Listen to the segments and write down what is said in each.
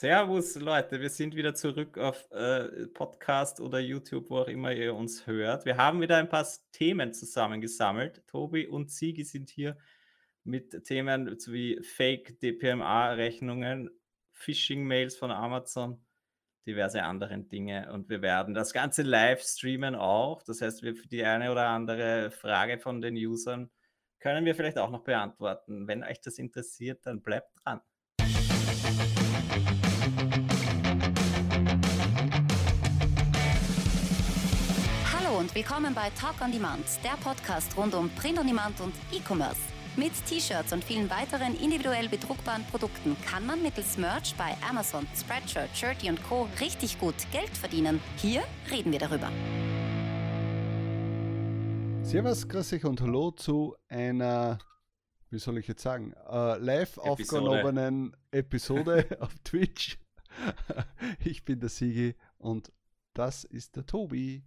Servus, Leute, wir sind wieder zurück auf äh, Podcast oder YouTube, wo auch immer ihr uns hört. Wir haben wieder ein paar Themen zusammengesammelt. Tobi und Sigi sind hier mit Themen wie Fake DPMA-Rechnungen, Phishing-Mails von Amazon, diverse anderen Dinge. Und wir werden das Ganze live streamen auch. Das heißt, wir für die eine oder andere Frage von den Usern können wir vielleicht auch noch beantworten. Wenn euch das interessiert, dann bleibt dran. Willkommen bei Talk on Demand, der Podcast rund um Print on Demand und E-Commerce. Mit T-Shirts und vielen weiteren individuell bedruckbaren Produkten kann man mittels Merch bei Amazon, Spreadshirt, Shirty und Co. richtig gut Geld verdienen. Hier reden wir darüber. Servus, grüß euch und hallo zu einer, wie soll ich jetzt sagen, äh, live Episode. aufgenommenen Episode auf Twitch. ich bin der Sigi und das ist der Tobi.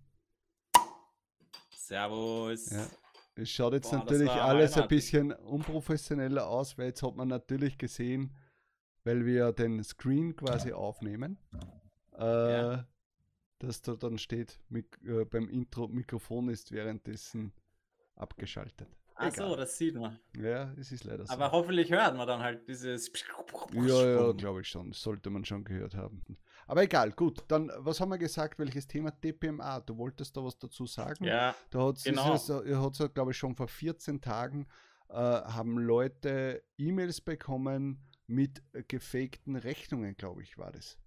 Servus. Ja. Es schaut jetzt Boah, natürlich alles ein bisschen unprofessioneller aus, weil jetzt hat man natürlich gesehen, weil wir den Screen quasi aufnehmen, äh, ja. dass da dann steht, mit, äh, beim Intro Mikrofon ist währenddessen abgeschaltet. Ach so, das sieht man. Ja, es ist leider so. Aber hoffentlich hört man dann halt dieses. Ja, ja, glaube ich schon. Das sollte man schon gehört haben. Aber egal, gut. Dann, was haben wir gesagt? Welches Thema? DPMA. Du wolltest da was dazu sagen? Ja. Da hat genau. ihr hat glaube ich, schon vor 14 Tagen äh, haben Leute E-Mails bekommen mit gefakten Rechnungen, glaube ich, war das.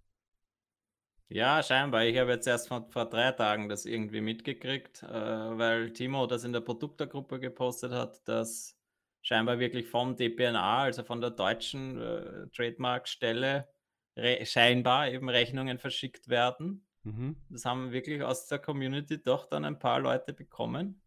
Ja, scheinbar. Ich habe jetzt erst vor, vor drei Tagen das irgendwie mitgekriegt, äh, weil Timo das in der Produktergruppe gepostet hat, dass scheinbar wirklich vom DPNA, also von der deutschen äh, Trademark-Stelle, scheinbar eben Rechnungen verschickt werden. Mhm. Das haben wirklich aus der Community doch dann ein paar Leute bekommen.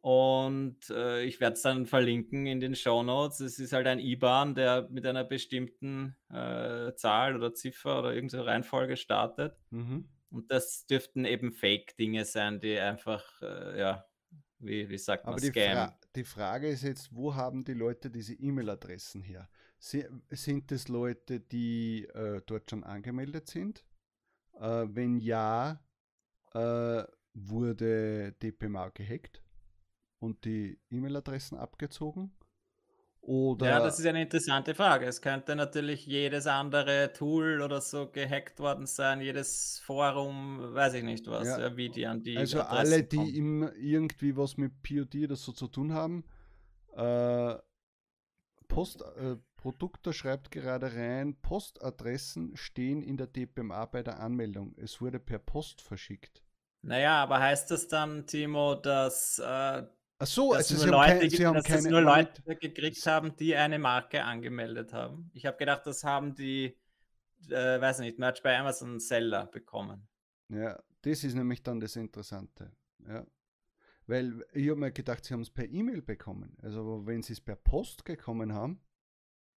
Und äh, ich werde es dann verlinken in den Show Notes. Es ist halt ein IBAN, der mit einer bestimmten äh, Zahl oder Ziffer oder irgendeine Reihenfolge startet. Mhm. Und das dürften eben Fake-Dinge sein, die einfach, äh, ja, wie, wie sagt man, Aber die, Fra die Frage ist jetzt, wo haben die Leute diese E-Mail-Adressen her? Sind es Leute, die äh, dort schon angemeldet sind? Äh, wenn ja, äh, wurde DPMA gehackt? und die E-Mail-Adressen abgezogen? Oder ja, das ist eine interessante Frage. Es könnte natürlich jedes andere Tool oder so gehackt worden sein, jedes Forum, weiß ich nicht was, ja. wie die an die. Also Adressen alle, die kommen. irgendwie was mit POD oder so zu tun haben. Äh, Post, äh, Produkter schreibt gerade rein, Postadressen stehen in der DPMA bei der Anmeldung. Es wurde per Post verschickt. Naja, aber heißt das dann, Timo, dass äh, Ach so, dass also nur, Leute, haben dass keine, nur Leute gekriegt haben, die eine Marke angemeldet haben. Ich habe gedacht, das haben die, äh, weiß nicht, Merch bei Amazon Seller bekommen. Ja, das ist nämlich dann das Interessante. Ja. Weil ich habe mir gedacht, sie haben es per E-Mail bekommen. Also wenn sie es per Post gekommen haben.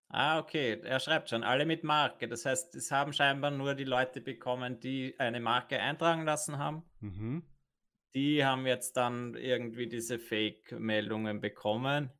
Ah, okay. Er schreibt schon, alle mit Marke. Das heißt, es haben scheinbar nur die Leute bekommen, die eine Marke eintragen lassen haben. Mhm die haben jetzt dann irgendwie diese Fake-Meldungen bekommen.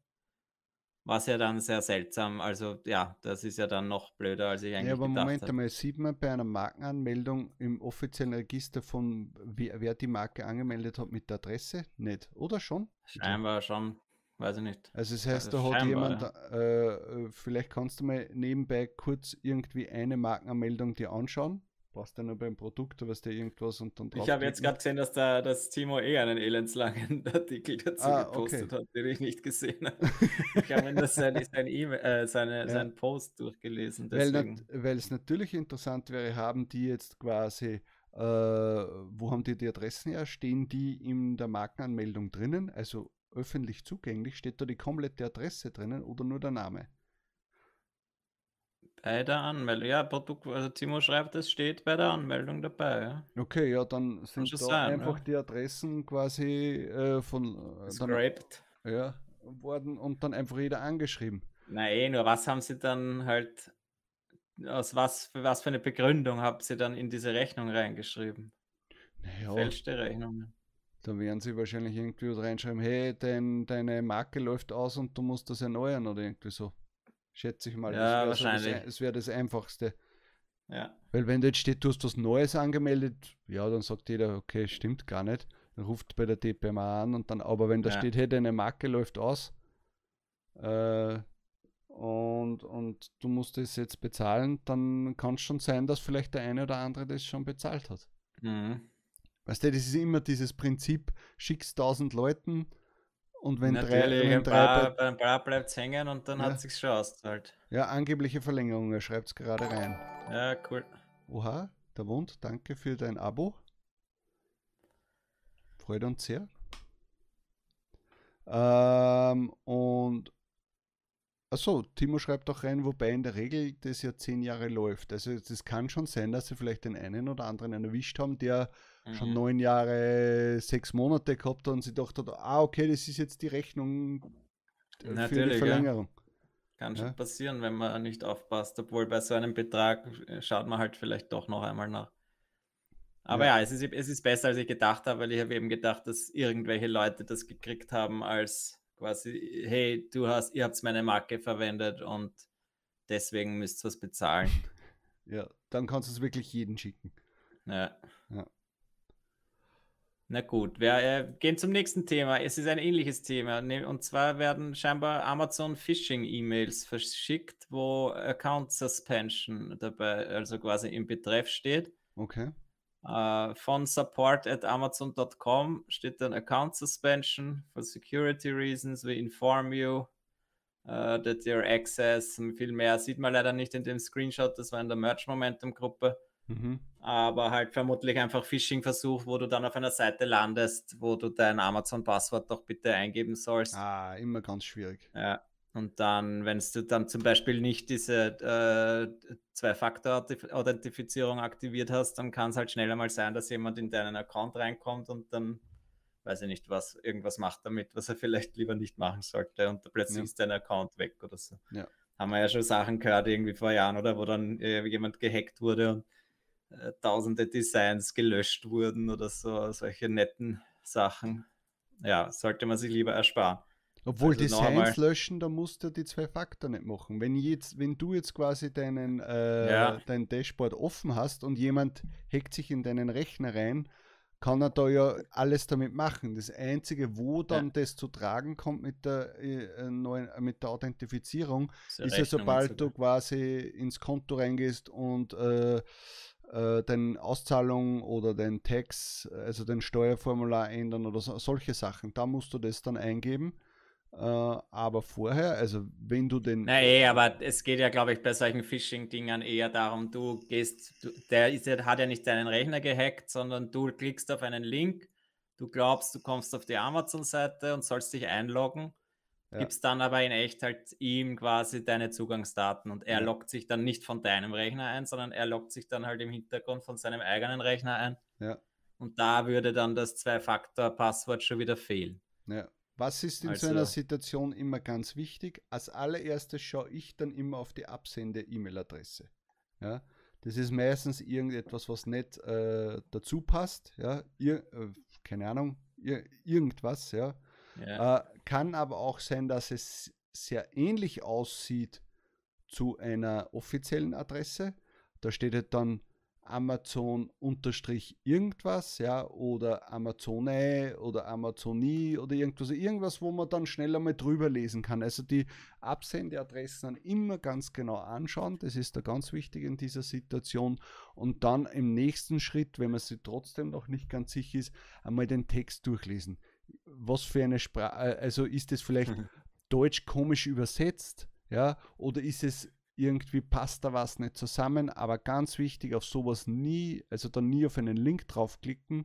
Was ja dann sehr seltsam, also ja, das ist ja dann noch blöder, als ich eigentlich ja, aber gedacht Moment einmal, sieht man bei einer Markenanmeldung im offiziellen Register von wer, wer die Marke angemeldet hat mit der Adresse? Nicht, oder schon? Scheinbar schon, weiß ich nicht. Also das heißt, da hat jemand, ja. äh, vielleicht kannst du mal nebenbei kurz irgendwie eine Markenanmeldung dir anschauen brauchst du nur beim Produkt, was der irgendwas und dann Ich habe jetzt gerade gesehen, dass da das Timo eh einen elendslangen Artikel dazu ah, gepostet okay. hat, den ich nicht gesehen habe. ich habe das sein, sein e äh, seine, ja. seinen Post durchgelesen. Deswegen. Weil, es natürlich interessant wäre, haben die jetzt quasi, äh, wo haben die die Adressen her? Stehen die in der Markenanmeldung drinnen? Also öffentlich zugänglich? Steht da die komplette Adresse drinnen oder nur der Name? Bei der Anmeldung, ja, Produkt, also Timo schreibt, es steht bei der Anmeldung dabei. Ja. Okay, ja, dann sind da sein, einfach ja. die Adressen quasi äh, von äh, Scraped. ja, worden und dann einfach jeder angeschrieben. Nein, eh, nur was haben sie dann halt, aus was, für was für eine Begründung habt sie dann in diese Rechnung reingeschrieben? Naja, Fälschte Rechnungen. Da werden sie wahrscheinlich irgendwie reinschreiben, hey, dein, deine Marke läuft aus und du musst das erneuern oder irgendwie so. Schätze ich mal. Ja, das wahrscheinlich. So das, das wäre das Einfachste. Ja. Weil wenn da jetzt steht, du hast was Neues angemeldet, ja, dann sagt jeder, okay, stimmt gar nicht. Dann ruft bei der DPMA an und dann, aber wenn da Ja. steht, hey, deine Marke läuft aus äh, und, und du musst es jetzt bezahlen, dann kann es schon sein, dass vielleicht der eine oder andere das schon bezahlt hat. Mhm. Weißt du, das ist immer dieses Prinzip, schickst tausend Leuten und wenn drei, Natürlich, wenn ein drei paar, bei, ein paar bleibt hängen und dann Ja. hat sich's schon ausgezahlt. ja, angebliche Verlängerung, er schreibt es gerade rein. Ja, cool. Oha, der Wund, danke für dein Abo. Freut uns sehr. Ähm, und achso, Timo schreibt auch rein, wobei in der Regel das ja zehn Jahre läuft. Also das kann schon sein, dass sie vielleicht den einen oder anderen erwischt haben, der schon Mhm. neun Jahre, sechs Monate gehabt und sie dachte, ah, okay, das ist jetzt die Rechnung äh, für die Natürlich, ja. Verlängerung. Kann schon Ja. passieren, wenn man nicht aufpasst, obwohl bei so einem Betrag äh, schaut man halt vielleicht doch noch einmal nach. Aber Ja. ja, es, ist, es ist besser, als ich gedacht habe, weil ich habe eben gedacht, dass irgendwelche Leute das gekriegt haben als quasi, hey, du hast, ihr habt meine Marke verwendet und deswegen müsst ihr was bezahlen. Ja, dann kannst du es wirklich jeden schicken. Ja. Ja. Na gut, wir äh, gehen zum nächsten Thema. Es ist ein ähnliches Thema. ne- Und zwar werden scheinbar Amazon Phishing-E-Mails verschickt, wo Account Suspension dabei, also quasi im Betreff steht. Okay. Äh, von support at amazon.com steht dann Account Suspension for security reasons. We inform you uh, that your access, und viel mehr sieht man leider nicht in dem Screenshot, das war in der Merch Momentum Gruppe Mhm. aber halt vermutlich einfach Phishing-Versuch, wo du dann auf einer Seite landest, wo du dein Amazon-Passwort doch bitte eingeben sollst. Ah, immer ganz schwierig. Ja. Und dann, wenn du dann zum Beispiel nicht diese äh, Zwei-Faktor-Authentifizierung aktiviert hast, dann kann es halt schneller mal sein, dass jemand in deinen Account reinkommt und dann weiß ich nicht, was irgendwas macht damit, was er vielleicht lieber nicht machen sollte und plötzlich Ja. ist dein Account weg oder so. Ja. Haben wir ja schon Sachen gehört, irgendwie vor Jahren, oder wo dann äh, jemand gehackt wurde und äh, tausende Designs gelöscht wurden oder so, solche netten Sachen. Ja, sollte man sich lieber ersparen. Obwohl Also Designs löschen, da musst du die zwei Faktor nicht machen. Wenn, jetzt, wenn du jetzt quasi deinen, äh, Ja. dein Dashboard offen hast und jemand hackt sich in deinen Rechner rein, kann er da ja alles damit machen. Das Einzige, wo dann das zu tragen kommt mit der, äh, neuen, äh, mit der Authentifizierung, ist ja Rechnungen sobald du quasi ins Konto reingehst und äh, äh, deine Auszahlung oder den Tax, also den Steuerformular ändern oder so, solche Sachen. Da musst du das dann eingeben. Äh, aber vorher, also wenn du den. Na eh, aber es geht ja, glaube ich, bei solchen Phishing-Dingern eher darum, du gehst, du, der ist ja, hat ja nicht deinen Rechner gehackt, sondern du klickst auf einen Link, du glaubst, du kommst auf die Amazon-Seite und sollst dich einloggen, Ja. gibst dann aber in echt halt ihm quasi deine Zugangsdaten und er Ja. loggt sich dann nicht von deinem Rechner ein, sondern er loggt sich dann halt im Hintergrund von seinem eigenen Rechner ein. Ja. Und da würde dann das Zwei-Faktor-Passwort schon wieder fehlen. Ja. Was ist in so Also- einer Situation immer ganz wichtig? Als allererstes schaue ich dann immer auf die Absende-E-Mail-Adresse. Ja? Das ist meistens irgendetwas, was nicht äh, dazu passt. Ja? Ir äh, keine Ahnung, ir irgendwas. Ja? Ja. Äh, kann aber auch sein, dass es sehr ähnlich aussieht zu einer offiziellen Adresse. Da steht halt dann Amazon unterstrich irgendwas, ja, oder Amazone oder Amazonie oder irgendwas, irgendwas, wo man dann schneller mal drüber lesen kann. Also die Absendeadressen dann immer ganz genau anschauen, das ist da ganz wichtig in dieser Situation. Und dann im nächsten Schritt, wenn man sich trotzdem noch nicht ganz sicher ist, einmal den Text durchlesen. Was für eine Sprache, also ist es vielleicht Mhm. Deutsch komisch übersetzt, ja, oder ist es irgendwie passt da was nicht zusammen, aber ganz wichtig, auf sowas nie, also dann nie auf einen Link draufklicken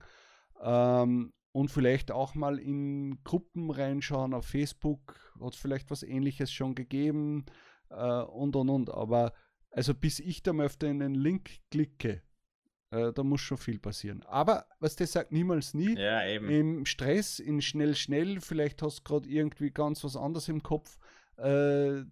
ähm, und vielleicht auch mal in Gruppen reinschauen. Auf Facebook, hat es vielleicht was ähnliches schon gegeben äh, und und und, aber also bis ich da mal auf den Link klicke, äh, da muss schon viel passieren. Aber was das sagt, niemals nie ja, eben. im Stress, in schnell, schnell, vielleicht hast du gerade irgendwie ganz was anderes im Kopf. Äh,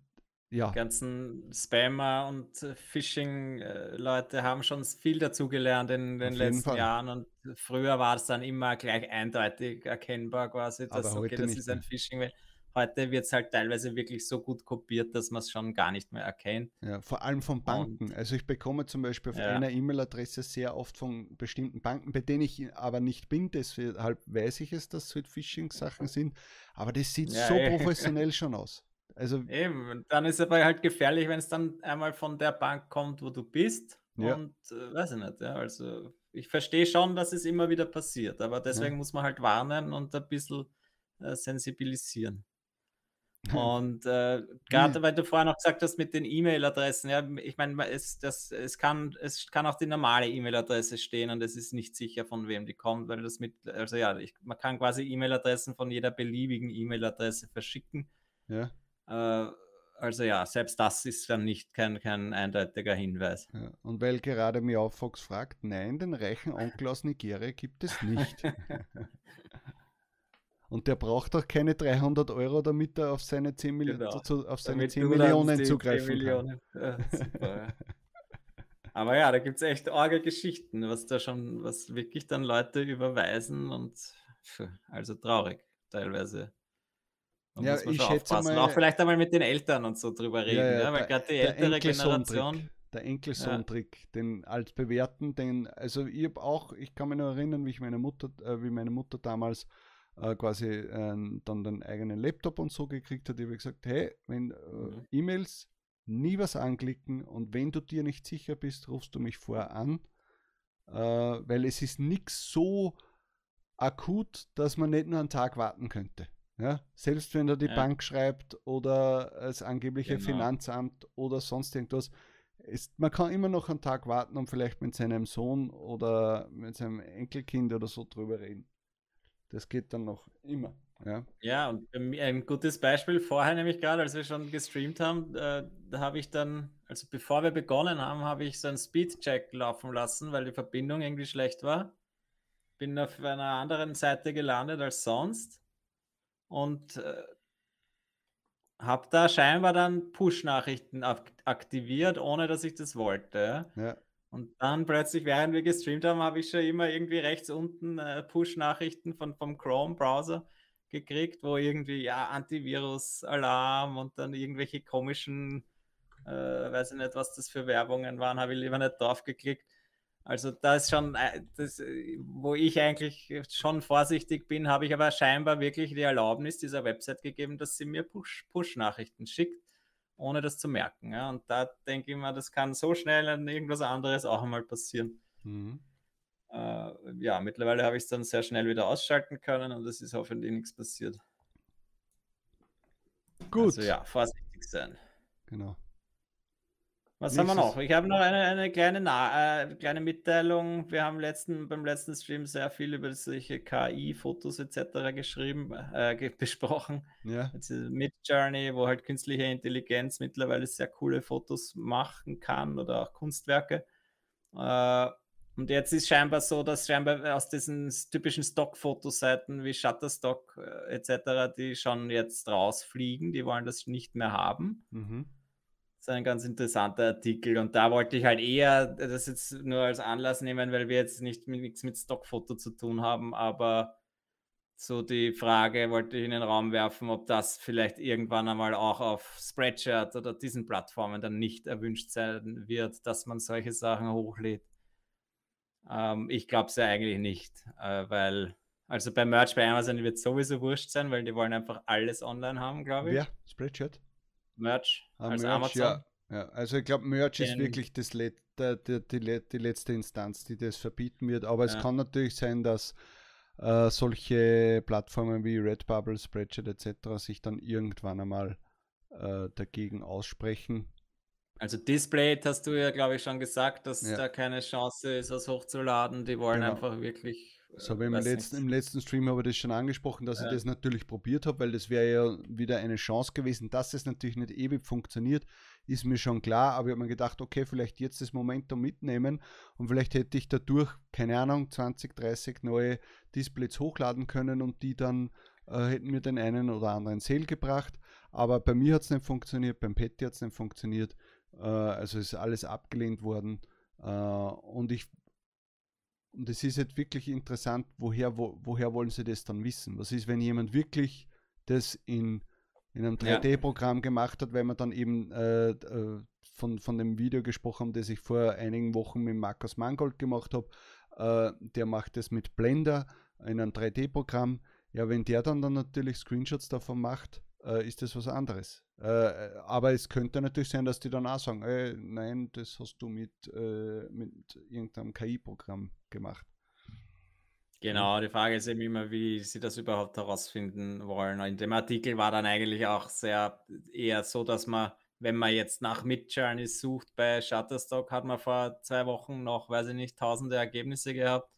ja, ganzen Spammer und äh, Phishing-Leute haben schon viel dazugelernt in den letzten Fall. Jahren und früher war es dann immer gleich eindeutig erkennbar quasi, dass okay, das ist ein mehr. Phishing-Mail. Heute wird es halt teilweise wirklich so gut kopiert, dass man es schon gar nicht mehr erkennt. Ja, vor allem von Banken. Und, also ich bekomme zum Beispiel auf ja. einer E-Mail-Adresse sehr oft von bestimmten Banken, bei denen ich aber nicht bin, deshalb weiß ich es, dass es halt Phishing-Sachen sind. Aber das sieht ja, so ey. professionell schon aus. Also Eben, dann ist es aber halt gefährlich, wenn es dann einmal von der Bank kommt, wo du bist. Ja. Und äh, weiß ich nicht, ja. Also ich verstehe schon, dass es immer wieder passiert, aber deswegen ja. muss man halt warnen und ein bisschen äh, sensibilisieren. Und äh, gerade weil du vorher noch gesagt hast mit den E-Mail-Adressen, ja, ich meine, es, es, kann, es kann auch die normale E-Mail-Adresse stehen und es ist nicht sicher, von wem die kommt, weil das mit, also ja, ich, man kann quasi E-Mail-Adressen von jeder beliebigen E-Mail-Adresse verschicken. Ja. Äh, also ja, selbst das ist dann nicht kein, kein eindeutiger Hinweis. Ja, und weil gerade Miaufox fragt, nein, den reichen Onkel aus Nigeria gibt es nicht. und der braucht auch keine 300 Euro, damit er auf seine 10, Milli genau. zu, auf seine 10 Millionen zugreifen 10 Millionen. kann. Ja, super. Aber ja, da gibt es echt arge Geschichten, was da schon, was wirklich dann Leute überweisen und also traurig teilweise. Da ja, ich schätze mal. Auch vielleicht einmal mit den Eltern und so drüber reden, ja, ja, ja weil gerade die ältere Generation. Der Enkelsohn-Trick, den als bewerten, den, also ich habe auch, ich kann mich noch erinnern, wie ich meine Mutter, äh, wie meine Mutter damals äh, quasi äh, dann den eigenen Laptop und so gekriegt hat, ich habe gesagt, hey, wenn äh, mhm. E-Mails nie was anklicken und wenn du dir nicht sicher bist, rufst du mich vorher an, äh, weil es ist nichts so akut, dass man nicht nur einen Tag warten könnte. Ja, selbst wenn er die ja. Bank schreibt oder das angebliche genau. Finanzamt oder sonst irgendwas, ist, man kann immer noch einen Tag warten und vielleicht mit seinem Sohn oder mit seinem Enkelkind oder so drüber reden. Das geht dann noch immer. Ja, ja und ein gutes Beispiel vorher, nämlich gerade, als wir schon gestreamt haben, äh, da habe ich dann, also bevor wir begonnen haben, habe ich so einen Speedcheck laufen lassen, weil die Verbindung irgendwie schlecht war. Bin auf einer anderen Seite gelandet als sonst und äh, habe da scheinbar dann Push-Nachrichten aktiviert, ohne dass ich das wollte. Ja. Und dann plötzlich, während wir gestreamt haben, habe ich schon immer irgendwie rechts unten äh, Push-Nachrichten vom Chrome-Browser gekriegt, wo irgendwie, ja, Antivirus-Alarm und dann irgendwelche komischen, äh, weiß ich nicht, was das für Werbungen waren, habe ich lieber nicht drauf geklickt. Also da ist schon, äh, das, äh, wo ich eigentlich schon vorsichtig bin, habe ich aber scheinbar wirklich die Erlaubnis dieser Website gegeben, dass sie mir Push-Nachrichten Push schickt, ohne das zu merken. Ja? Und da denke ich mal, das kann so schnell an irgendwas anderes auch einmal passieren. Mhm. Äh, ja, mittlerweile habe ich es dann sehr schnell wieder ausschalten können und es ist hoffentlich nichts passiert. Gut. Also ja, vorsichtig sein. Genau. Was haben wir noch? Ich habe noch eine, eine kleine, Na äh, kleine Mitteilung. Wir haben letzten, beim letzten Stream sehr viel über solche KI-Fotos etc. geschrieben, äh, besprochen. Ja. Mid Journey, wo halt künstliche Intelligenz mittlerweile sehr coole Fotos machen kann oder auch Kunstwerke. Äh, und jetzt ist scheinbar so, dass scheinbar aus diesen typischen Stock-Fotoseiten wie Shutterstock äh, etc., die schon jetzt rausfliegen, die wollen das nicht mehr haben. Mhm ein ganz interessanter Artikel und da wollte ich halt eher das jetzt nur als Anlass nehmen, weil wir jetzt nicht mit, nichts mit Stockfoto zu tun haben, aber so die Frage wollte ich in den Raum werfen, ob das vielleicht irgendwann einmal auch auf Spreadshirt oder diesen Plattformen dann nicht erwünscht sein wird, dass man solche Sachen hochlädt. Ähm, ich glaube es ja eigentlich nicht, äh, weil also bei Merch bei Amazon wird es sowieso wurscht sein, weil die wollen einfach alles online haben, glaube ich. Ja, Spreadshirt. Merch ah, als Merch, Amazon. Ja. ja. also ich glaube, Merch ist wirklich das Let die, die, die, letzte Instanz, die das verbieten wird. Aber ja. es kann natürlich sein, dass äh, solche Plattformen wie Redbubble, Spreadshirt etc. sich dann irgendwann einmal äh, dagegen aussprechen. Also Display hast du ja, glaube ich, schon gesagt, dass ja. da keine Chance ist, was hochzuladen. Die wollen genau. einfach wirklich so, aber im letzten, im letzten Stream habe ich das schon angesprochen, dass ja. ich das natürlich probiert habe, weil das wäre ja wieder eine Chance gewesen. Dass es natürlich nicht ewig funktioniert, ist mir schon klar, aber ich habe mir gedacht, okay, vielleicht jetzt das Momentum mitnehmen und vielleicht hätte ich dadurch, keine Ahnung, 20, 30 neue Displays hochladen können und die dann äh, hätten mir den einen oder anderen Sale gebracht. Aber bei mir hat es nicht funktioniert, beim Petty hat es nicht funktioniert. Äh, also ist alles abgelehnt worden. Äh, und ich und es ist jetzt wirklich interessant, woher, wo, woher wollen sie das dann wissen? Was ist, wenn jemand wirklich das in in einem 3D-Programm gemacht hat, weil man dann eben äh, äh, von, von dem Video gesprochen haben, das ich vor einigen Wochen mit Markus Mangold gemacht habe. Äh, der macht das mit Blender in einem 3D-Programm. Ja, wenn der dann, dann natürlich Screenshots davon macht, äh, ist das was anderes. Äh, aber es könnte natürlich sein, dass die dann auch sagen, ey, nein, das hast du mit, äh, mit irgendeinem KI-Programm gemacht. Genau, die Frage ist eben immer, wie sie das überhaupt herausfinden wollen. In dem Artikel war dann eigentlich auch sehr eher so, dass man, wenn man jetzt nach Midjourney sucht bei Shutterstock, hat man vor zwei Wochen noch, weiß ich nicht, tausende Ergebnisse gehabt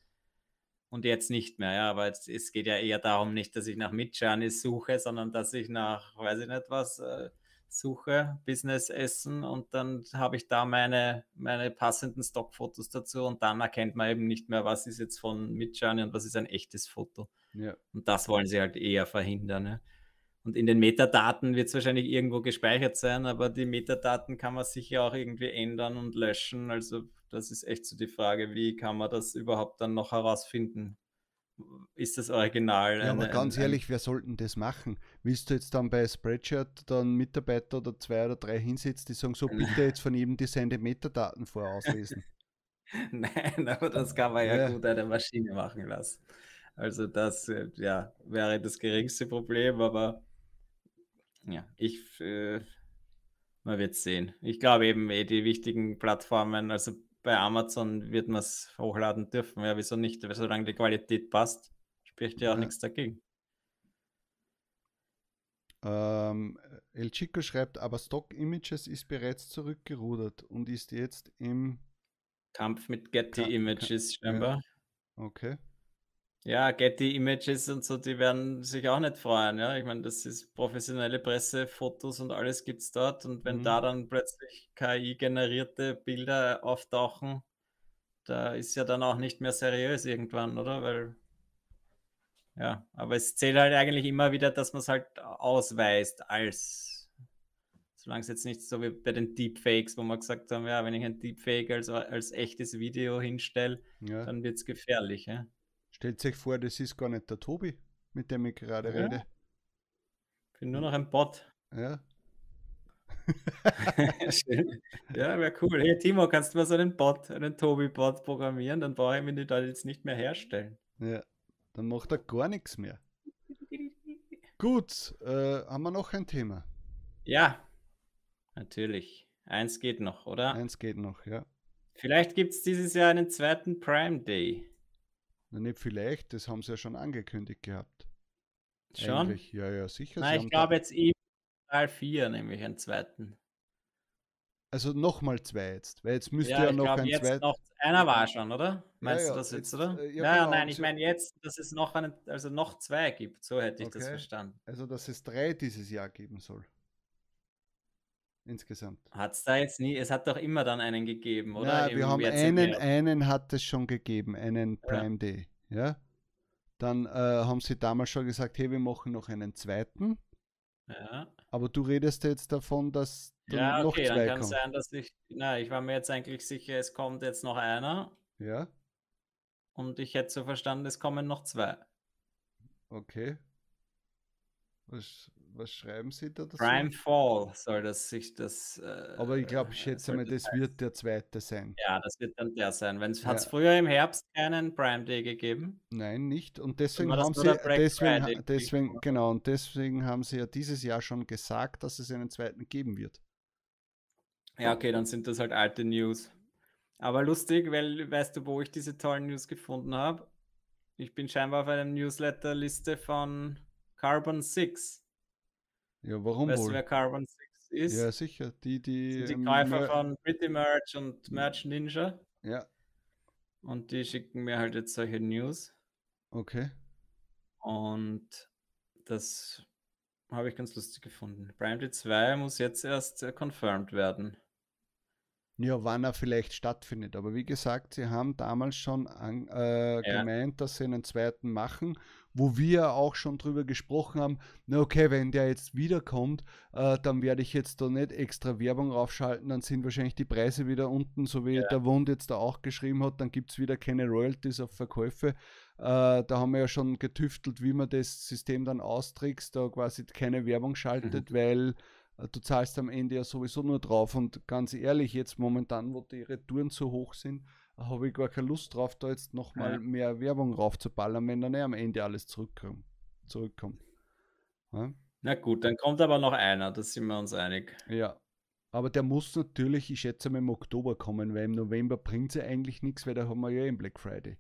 und jetzt nicht mehr. Ja, aber es, es geht ja eher darum, nicht, dass ich nach Midjourney suche, sondern dass ich nach, weiß ich nicht was, äh, suche, Business Essen und dann habe ich da meine, meine passenden Stockfotos dazu und dann erkennt man eben nicht mehr, was ist jetzt von Midjourney und was ist ein echtes Foto. Ja. Und das wollen sie halt eher verhindern. Ne? Und in den Metadaten wird es wahrscheinlich irgendwo gespeichert sein, aber die Metadaten kann man sicher auch irgendwie ändern und löschen. Also das ist echt so die Frage, wie kann man das überhaupt dann noch herausfinden? ist das Original. Ja, aber ganz ein, ehrlich, wer sollten das machen? Willst du jetzt dann bei Spreadshirt dann Mitarbeiter oder zwei oder drei hinsetzen, die sagen, so bitte jetzt von jedem Design die Metadaten vorauslesen? Nein, aber das kann man ja, ja, gut eine Maschine machen lassen. Also das äh, ja, wäre das geringste Problem, aber ja, ich, äh, man wird sehen. Ich glaube eben, eh die wichtigen Plattformen, also bei Amazon wird man es hochladen dürfen. Ja, wieso nicht? Solange die Qualität passt, spricht ja auch ja. nichts dagegen. Ähm, El Chico schreibt, aber Stock Images ist bereits zurückgerudert und ist jetzt im Kampf mit Getty Ka Images scheinbar. Ja. Okay. Ja, Getty Images und so, die werden sich auch nicht freuen. Ja, ich meine, das ist professionelle Presse, Fotos und alles gibt es dort. Und wenn mhm. da dann plötzlich KI-generierte Bilder auftauchen, da ist ja dann auch nicht mehr seriös irgendwann, oder? Weil, ja, aber es zählt halt eigentlich immer wieder, dass man es halt ausweist als, solange es jetzt nicht so wie bei den Deepfakes, wo wir gesagt haben, ja, wenn ich ein Deepfake als, als echtes Video hinstelle, ja. dann wird es gefährlich. Ja? Stellt sich vor, das ist gar nicht der Tobi, mit dem ich gerade ja. rede. Ich bin nur noch ein Bot. Ja. ja, wäre cool. Hey Timo, kannst du mal so einen Bot, einen Tobi-Bot programmieren? Dann brauche ich mir da jetzt nicht mehr herstellen. Ja, dann macht er gar nichts mehr. Gut, äh, haben wir noch ein Thema? Ja, natürlich. Eins geht noch, oder? Eins geht noch, ja. Vielleicht gibt es dieses Jahr einen zweiten Prime Day. Na, nicht vielleicht, das haben sie ja schon angekündigt gehabt. Schon? Eigentlich. Ja, ja, sicher. Nein, ich glaube jetzt eben Teil 4, nämlich einen zweiten. Also nochmal zwei jetzt, weil jetzt müsste ja, ja noch glaub, ein jetzt Noch, einer war schon, oder? Meinst ja, ja, du das jetzt, oder? Äh, ja, ja genau, nein, ich meine jetzt, dass es noch einen, also noch zwei gibt, so hätte ich okay. das verstanden. Also, dass es drei dieses Jahr geben soll. Insgesamt. Hat es da jetzt nie, es hat doch immer dann einen gegeben, oder? Ja, wir haben einen, einen hat es schon gegeben, einen Prime ja. Day, ja. Dann äh, haben sie damals schon gesagt, hey, wir machen noch einen zweiten. Ja. Aber du redest jetzt davon, dass ja, okay, dann kann es sein, dass ich, na, ich war mir jetzt eigentlich sicher, es kommt jetzt noch einer. Ja. Und ich hätte so verstanden, es kommen noch zwei. Okay. Was, was schreiben Sie da? Prime Fall soll das sich das. Äh, Aber ich glaube, ich schätze mal, das wird der zweite sein. Ja, das wird dann der sein. Hat es ja. früher im Herbst keinen Prime Day gegeben? Nein, nicht. Und deswegen haben sie, deswegen, deswegen, genau, und deswegen haben sie ja dieses Jahr schon gesagt, dass es einen zweiten geben wird. Ja, okay, dann sind das halt alte News. Aber lustig, weil weißt du, wo ich diese tollen News gefunden habe? Ich bin scheinbar auf einer Newsletter-Liste von Carbon 6. Ja, warum weißt wohl? du, wer Carbon 6 ist? Ja, sicher. Die, die, die Käufer von Pretty Merch und Merch Ninja. Ja. Und die schicken mir halt jetzt solche News. Okay. Und das habe ich ganz lustig gefunden. Prime 2 muss jetzt erst äh, confirmed werden. Ja, wann er vielleicht stattfindet. Aber wie gesagt, sie haben damals schon an, äh, ja. gemeint, dass sie einen zweiten machen wo wir auch schon drüber gesprochen haben, na okay, wenn der jetzt wiederkommt, äh, dann werde ich jetzt da nicht extra Werbung raufschalten, dann sind wahrscheinlich die Preise wieder unten, so wie ja. der Wund jetzt da auch geschrieben hat, dann gibt es wieder keine Royalties auf Verkäufe. Äh, da haben wir ja schon getüftelt, wie man das System dann austrickst, da quasi keine Werbung schaltet, mhm. weil äh, du zahlst am Ende ja sowieso nur drauf. Und ganz ehrlich, jetzt momentan, wo die Retouren so hoch sind, habe ich gar keine Lust drauf, da jetzt nochmal ja. mehr Werbung raufzuballern, wenn dann eh am Ende alles zurückkommt. zurückkommt. Ja? Na gut, dann kommt aber noch einer, da sind wir uns einig. Ja. Aber der muss natürlich, ich schätze mal, im Oktober kommen, weil im November bringt es ja eigentlich nichts, weil da haben wir ja im Black Friday.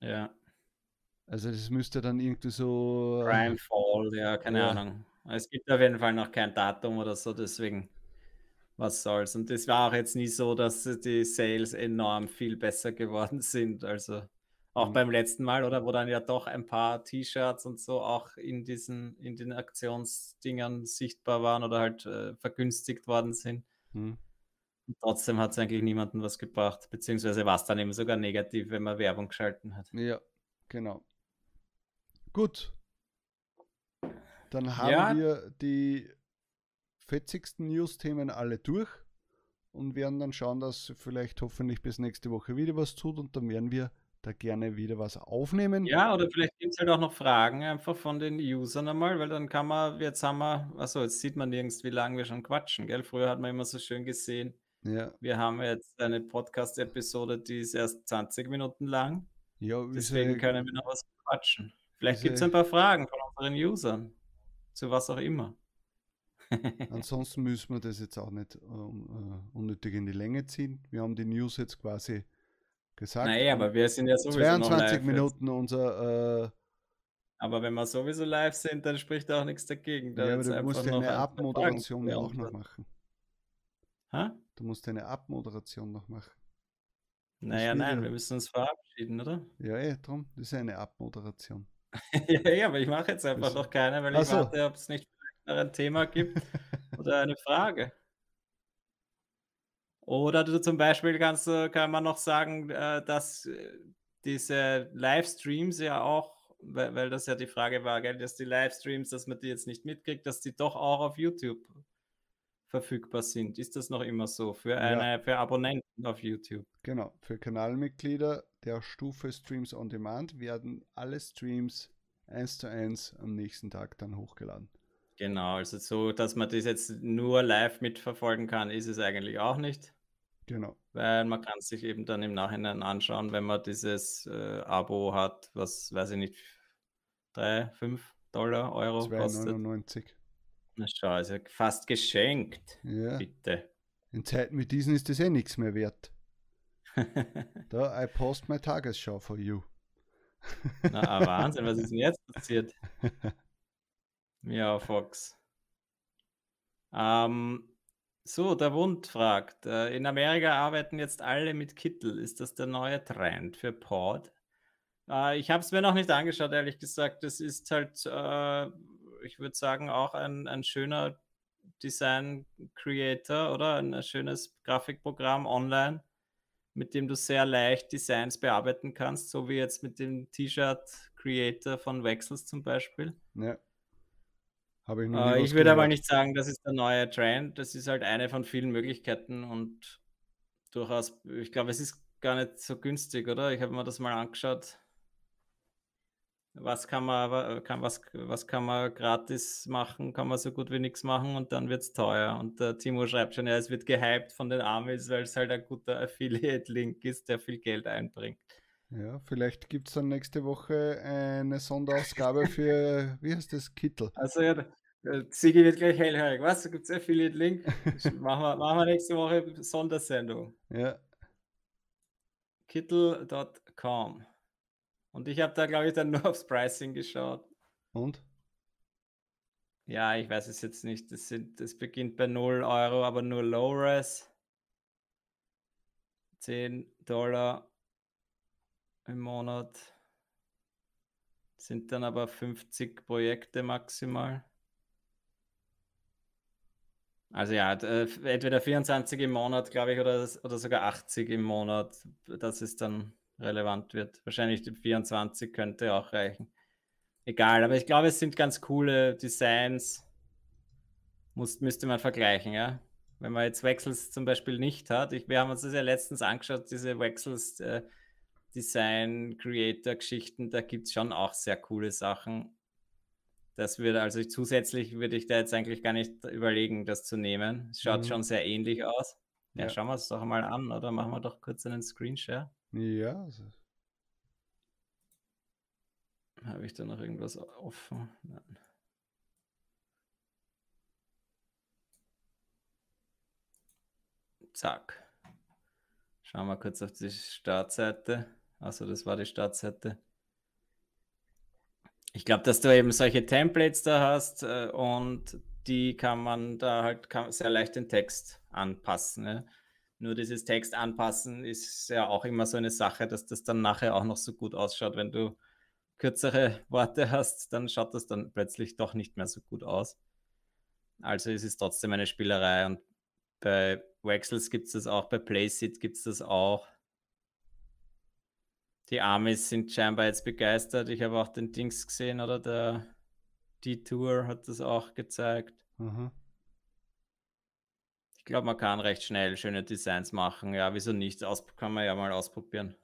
Ja. Also das müsste dann irgendwie so. Prime Fall, ja, keine ja. Ahnung. Es gibt auf jeden Fall noch kein Datum oder so, deswegen was soll's. Und es war auch jetzt nie so, dass die Sales enorm viel besser geworden sind. Also auch mhm. beim letzten Mal, oder wo dann ja doch ein paar T-Shirts und so auch in diesen, in den Aktionsdingern sichtbar waren oder halt äh, vergünstigt worden sind. Mhm. Trotzdem hat es eigentlich niemandem was gebracht, beziehungsweise war es dann eben sogar negativ, wenn man Werbung geschalten hat. Ja, genau. Gut. Dann haben ja. wir die fetzigsten News-Themen alle durch und werden dann schauen, dass vielleicht hoffentlich bis nächste Woche wieder was tut und dann werden wir da gerne wieder was aufnehmen. Ja, oder vielleicht gibt es halt auch noch Fragen einfach von den Usern einmal, weil dann kann man, jetzt haben wir, achso, jetzt sieht man nirgends, wie lange wir schon quatschen, gell? Früher hat man immer so schön gesehen, ja. wir haben jetzt eine Podcast-Episode, die ist erst 20 Minuten lang. Ja, Deswegen können wir noch was quatschen. Vielleicht gibt es ein paar Fragen von unseren Usern, zu was auch immer. Ansonsten müssen wir das jetzt auch nicht uh, unnötig in die Länge ziehen. Wir haben die News jetzt quasi gesagt. Naja, aber wir sind ja sowieso 22 Minuten jetzt. unser. Uh, aber wenn wir sowieso live sind, dann spricht auch nichts dagegen. Da ja, aber du musst ja eine Abmoderation ja auch noch machen. Ha? Du musst eine Abmoderation noch machen. Naja, nein, wir müssen uns verabschieden, oder? Ja, ja, drum. Das ist eine Abmoderation. ja, ja, aber ich mache jetzt einfach noch keine, weil ich so. warte, ob es nicht ein Thema gibt oder eine Frage. Oder du zum Beispiel kannst, kann man noch sagen, äh, dass äh, diese Livestreams ja auch, weil, das ja die Frage war, gell, dass die Livestreams, dass man die jetzt nicht mitkriegt, dass die doch auch auf YouTube verfügbar sind. Ist das noch immer so für eine ja. für Abonnenten auf YouTube? Genau, für Kanalmitglieder der Stufe Streams on Demand werden alle Streams eins zu eins am nächsten Tag dann hochgeladen. Genau, also so, dass man das jetzt nur live mitverfolgen kann, ist es eigentlich auch nicht. Genau. Weil man kann sich eben dann im Nachhinein anschauen, wenn man dieses äh, Abo hat, was weiß ich nicht, 3, 5 Dollar, Euro 2, kostet. 99. Na schau, also fast geschenkt. Ja. Bitte. In Zeiten wie diesen ist das eh nichts mehr wert. da, I post my Tagesschau for you. Na, ah, Wahnsinn, was ist denn jetzt passiert? Ja, Fox. Ähm, so, der Wund fragt, äh, in Amerika arbeiten jetzt alle mit Kittel. Ist das der neue Trend für Pod? Äh, ich habe es mir noch nicht angeschaut, ehrlich gesagt. Das ist halt, äh, ich würde sagen, auch ein, ein schöner Design-Creator oder ein schönes Grafikprogramm online, mit dem du sehr leicht Designs bearbeiten kannst, so wie jetzt mit dem T-Shirt-Creator von Wechsels zum Beispiel. Ja. Habe ich noch äh, Ich würde aber nicht sagen, das ist der neue Trend. Das ist halt eine von vielen Möglichkeiten und durchaus, ich glaube, es ist gar nicht so günstig, oder? Ich habe mir das mal angeschaut. Was kann man, kann, was, was kann man gratis machen? Kann man so gut wie nichts machen und dann wird es teuer. Und der Timo schreibt schon, ja, es wird gehypt von den Amis, weil es halt ein guter Affiliate-Link ist, der viel Geld einbringt. Ja, vielleicht gibt es dann nächste Woche eine Sonderausgabe für, wie heißt das, Kittel. Also ja, Sigi wird gleich hellhörig. Was? Gibt es Affiliate-Link? machen, wir, machen wir nächste Woche Sondersendung. Ja. Kittel.com. Und ich habe da, glaube ich, dann nur aufs Pricing geschaut. Und? Ja, ich weiß es jetzt nicht. Das, sind, das beginnt bei 0 Euro, aber nur Low-Res. 10 Dollar im Monat. Sind dann aber 50 Projekte maximal. Also ja, äh, entweder 24 im Monat, glaube ich, oder, oder sogar 80 im Monat, dass es dann relevant wird. Wahrscheinlich die 24 könnte auch reichen. egal, aber ich glaube, es sind ganz coole Designs. Muss, müsste man vergleichen, ja. Wenn man jetzt Wechsels zum Beispiel nicht hat. Ich, wir haben uns das ja letztens angeschaut, diese Wechsels äh, Design, Creator-Geschichten, da gibt es schon auch sehr coole Sachen. Das würde, also zusätzlich würde ich da jetzt eigentlich gar nicht überlegen, das zu nehmen. Es schaut mhm. schon sehr ähnlich aus. Ja, ja. schauen wir es doch mal an, oder machen wir doch kurz einen Screenshare. Ja. Also Habe ich da noch irgendwas offen? Nein. Zack. Schauen wir kurz auf die Startseite. Also das war die Startseite. Ich glaube, dass du eben solche Templates da hast äh, und die kann man da halt kann sehr leicht den Text anpassen. Ne? Nur dieses Text anpassen ist ja auch immer so eine Sache, dass das dann nachher auch noch so gut ausschaut. Wenn du kürzere Worte hast, dann schaut das dann plötzlich doch nicht mehr so gut aus. Also es ist trotzdem eine Spielerei und bei Wexels gibt es das auch, bei Placeit gibt es das auch. Die Amis sind scheinbar jetzt begeistert. Ich habe auch den Dings gesehen, oder der D-Tour hat das auch gezeigt. Mhm. Ich glaube, man kann recht schnell schöne Designs machen. Ja, wieso nicht? Aus kann man ja mal ausprobieren.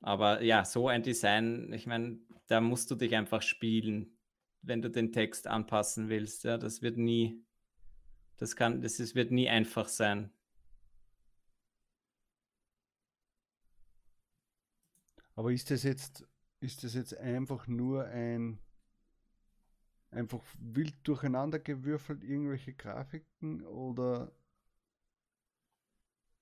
Aber ja, so ein Design, ich meine, da musst du dich einfach spielen, wenn du den Text anpassen willst. Ja, das wird nie, das kann, das ist, wird nie einfach sein. Aber ist das jetzt, ist das jetzt einfach nur ein einfach wild durcheinander gewürfelt, irgendwelche Grafiken oder?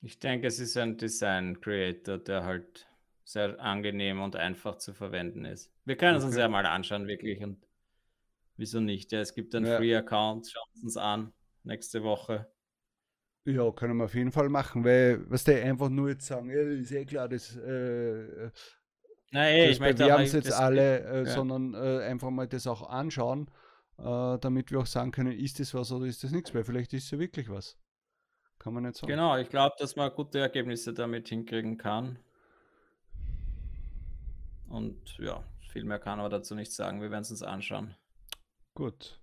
Ich denke, es ist ein Design Creator, der halt sehr angenehm und einfach zu verwenden ist. Wir können okay. es uns ja mal anschauen, wirklich. Und wieso nicht? Ja, es gibt einen ja. Free Account, schauen wir uns an nächste Woche. Ja, können wir auf jeden Fall machen, weil, was der einfach nur jetzt sagen, ja, ist eh klar, das äh, Nein, das ich möchte wir haben es jetzt alle, äh, ja. sondern äh, einfach mal das auch anschauen, äh, damit wir auch sagen können, ist das was oder ist das nichts, weil vielleicht ist es ja wirklich was. Kann man nicht sagen. Genau, ich glaube, dass man gute Ergebnisse damit hinkriegen kann. Und ja, viel mehr kann man dazu nicht sagen. Wir werden es uns anschauen. Gut.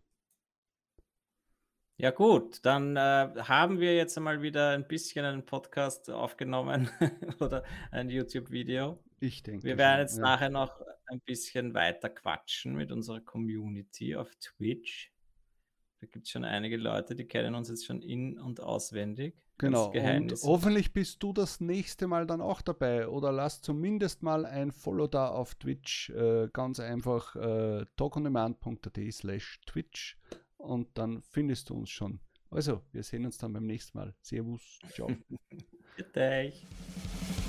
Ja gut, dann äh, haben wir jetzt einmal wieder ein bisschen einen Podcast aufgenommen oder ein YouTube-Video. Ich denke. Wir werden jetzt ja. nachher noch ein bisschen weiter quatschen mit unserer Community auf Twitch. Da gibt es schon einige Leute, die kennen uns jetzt schon in- und auswendig. Genau. Und hoffentlich bist du das nächste Mal dann auch dabei oder lass zumindest mal ein Follow da auf Twitch. Äh, ganz einfach äh, talkondemand.at slash Twitch und dann findest du uns schon. Also, wir sehen uns dann beim nächsten Mal. Servus. Ciao. Bitte.